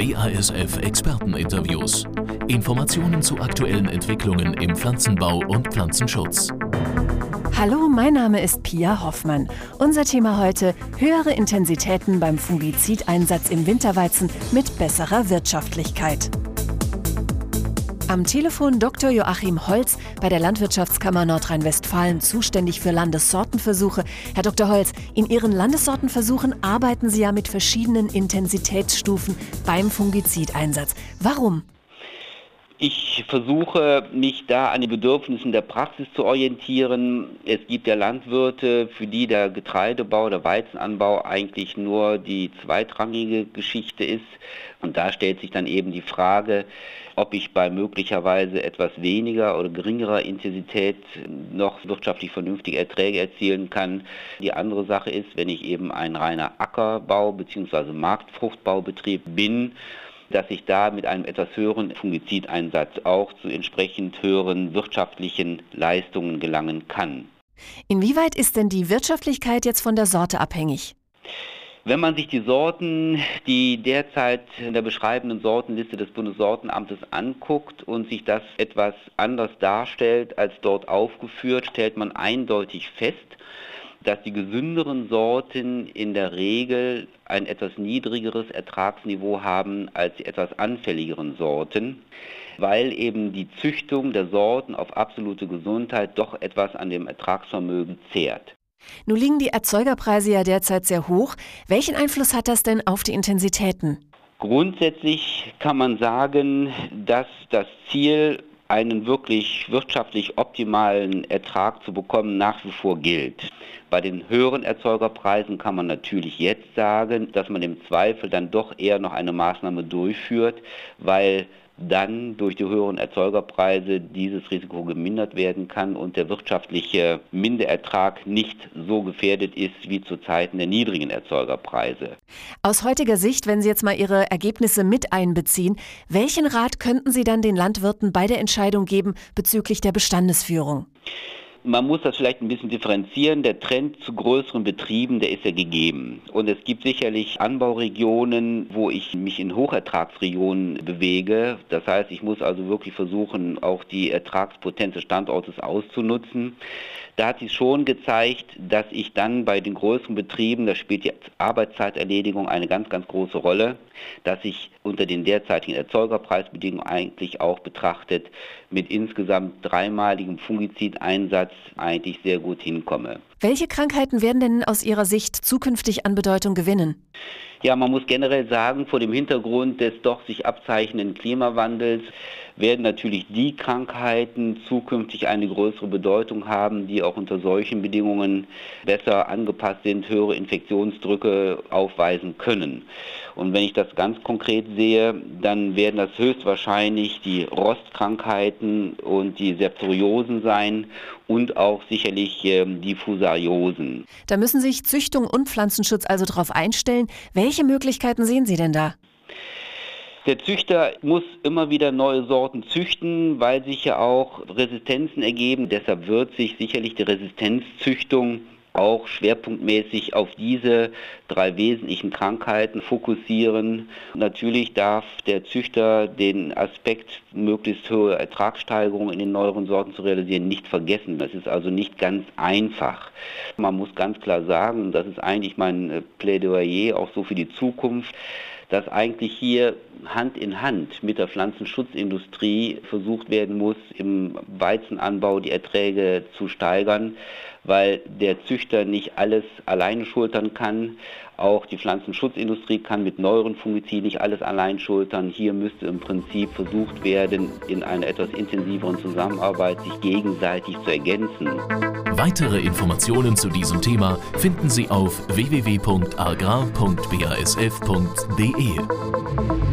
BASF Experteninterviews. Informationen zu aktuellen Entwicklungen im Pflanzenbau und Pflanzenschutz. Hallo, mein Name ist Pia Hoffmann. Unser Thema heute: höhere Intensitäten beim Fungizideinsatz im Winterweizen mit besserer Wirtschaftlichkeit. Am Telefon Dr. Joachim Holz bei der Landwirtschaftskammer Nordrhein-Westfalen zuständig für Landessortenversuche. Herr Dr. Holz, in Ihren Landessortenversuchen arbeiten Sie ja mit verschiedenen Intensitätsstufen beim Fungizideinsatz. Warum? Ich versuche mich da an den Bedürfnissen der Praxis zu orientieren. Es gibt ja Landwirte, für die der Getreidebau, der Weizenanbau eigentlich nur die zweitrangige Geschichte ist. Und da stellt sich dann eben die Frage, ob ich bei möglicherweise etwas weniger oder geringerer Intensität noch wirtschaftlich vernünftige Erträge erzielen kann. Die andere Sache ist, wenn ich eben ein reiner Ackerbau bzw. Marktfruchtbaubetrieb bin, dass ich da mit einem etwas höheren Fungizideinsatz auch zu entsprechend höheren wirtschaftlichen Leistungen gelangen kann. Inwieweit ist denn die Wirtschaftlichkeit jetzt von der Sorte abhängig? Wenn man sich die Sorten, die derzeit in der beschreibenden Sortenliste des Bundessortenamtes anguckt und sich das etwas anders darstellt als dort aufgeführt, stellt man eindeutig fest, dass die gesünderen Sorten in der Regel ein etwas niedrigeres Ertragsniveau haben als die etwas anfälligeren Sorten, weil eben die Züchtung der Sorten auf absolute Gesundheit doch etwas an dem Ertragsvermögen zehrt. Nun liegen die Erzeugerpreise ja derzeit sehr hoch. Welchen Einfluss hat das denn auf die Intensitäten? Grundsätzlich kann man sagen, dass das Ziel einen wirklich wirtschaftlich optimalen Ertrag zu bekommen, nach wie vor gilt. Bei den höheren Erzeugerpreisen kann man natürlich jetzt sagen, dass man im Zweifel dann doch eher noch eine Maßnahme durchführt, weil dann durch die höheren Erzeugerpreise dieses Risiko gemindert werden kann und der wirtschaftliche Minderertrag nicht so gefährdet ist wie zu Zeiten der niedrigen Erzeugerpreise. Aus heutiger Sicht, wenn Sie jetzt mal Ihre Ergebnisse mit einbeziehen, welchen Rat könnten Sie dann den Landwirten bei der Entscheidung geben bezüglich der Bestandesführung? Man muss das vielleicht ein bisschen differenzieren. Der Trend zu größeren Betrieben, der ist ja gegeben. Und es gibt sicherlich Anbauregionen, wo ich mich in Hochertragsregionen bewege. Das heißt, ich muss also wirklich versuchen, auch die Ertragspotenz des Standortes auszunutzen. Da hat sich schon gezeigt, dass ich dann bei den größeren Betrieben, da spielt die Arbeitszeiterledigung eine ganz, ganz große Rolle, dass ich unter den derzeitigen Erzeugerpreisbedingungen eigentlich auch betrachtet mit insgesamt dreimaligem Fungizideinsatz eigentlich sehr gut hinkomme. Welche Krankheiten werden denn aus Ihrer Sicht zukünftig an Bedeutung gewinnen? Ja, man muss generell sagen, vor dem Hintergrund des doch sich abzeichnenden Klimawandels werden natürlich die Krankheiten zukünftig eine größere Bedeutung haben, die auch unter solchen Bedingungen besser angepasst sind, höhere Infektionsdrücke aufweisen können. Und wenn ich das ganz konkret sehe, dann werden das höchstwahrscheinlich die Rostkrankheiten und die Septoriosen sein und auch sicherlich ähm, die Fusariosen. Da müssen sich Züchtung und Pflanzenschutz also darauf einstellen. Welche Möglichkeiten sehen Sie denn da? Der Züchter muss immer wieder neue Sorten züchten, weil sich ja auch Resistenzen ergeben. Deshalb wird sich sicherlich die Resistenzzüchtung auch schwerpunktmäßig auf diese drei wesentlichen Krankheiten fokussieren. Natürlich darf der Züchter den Aspekt möglichst hohe Ertragssteigerung in den neueren Sorten zu realisieren nicht vergessen. Das ist also nicht ganz einfach. Man muss ganz klar sagen, das ist eigentlich mein Plädoyer auch so für die Zukunft, dass eigentlich hier Hand in Hand mit der Pflanzenschutzindustrie versucht werden muss, im Weizenanbau die Erträge zu steigern, weil der Züchter nicht alles alleine schultern kann. Auch die Pflanzenschutzindustrie kann mit neueren Fungiziden nicht alles allein schultern. Hier müsste im Prinzip versucht werden, in einer etwas intensiveren Zusammenarbeit sich gegenseitig zu ergänzen. Weitere Informationen zu diesem Thema finden Sie auf www.agrar.basf.de.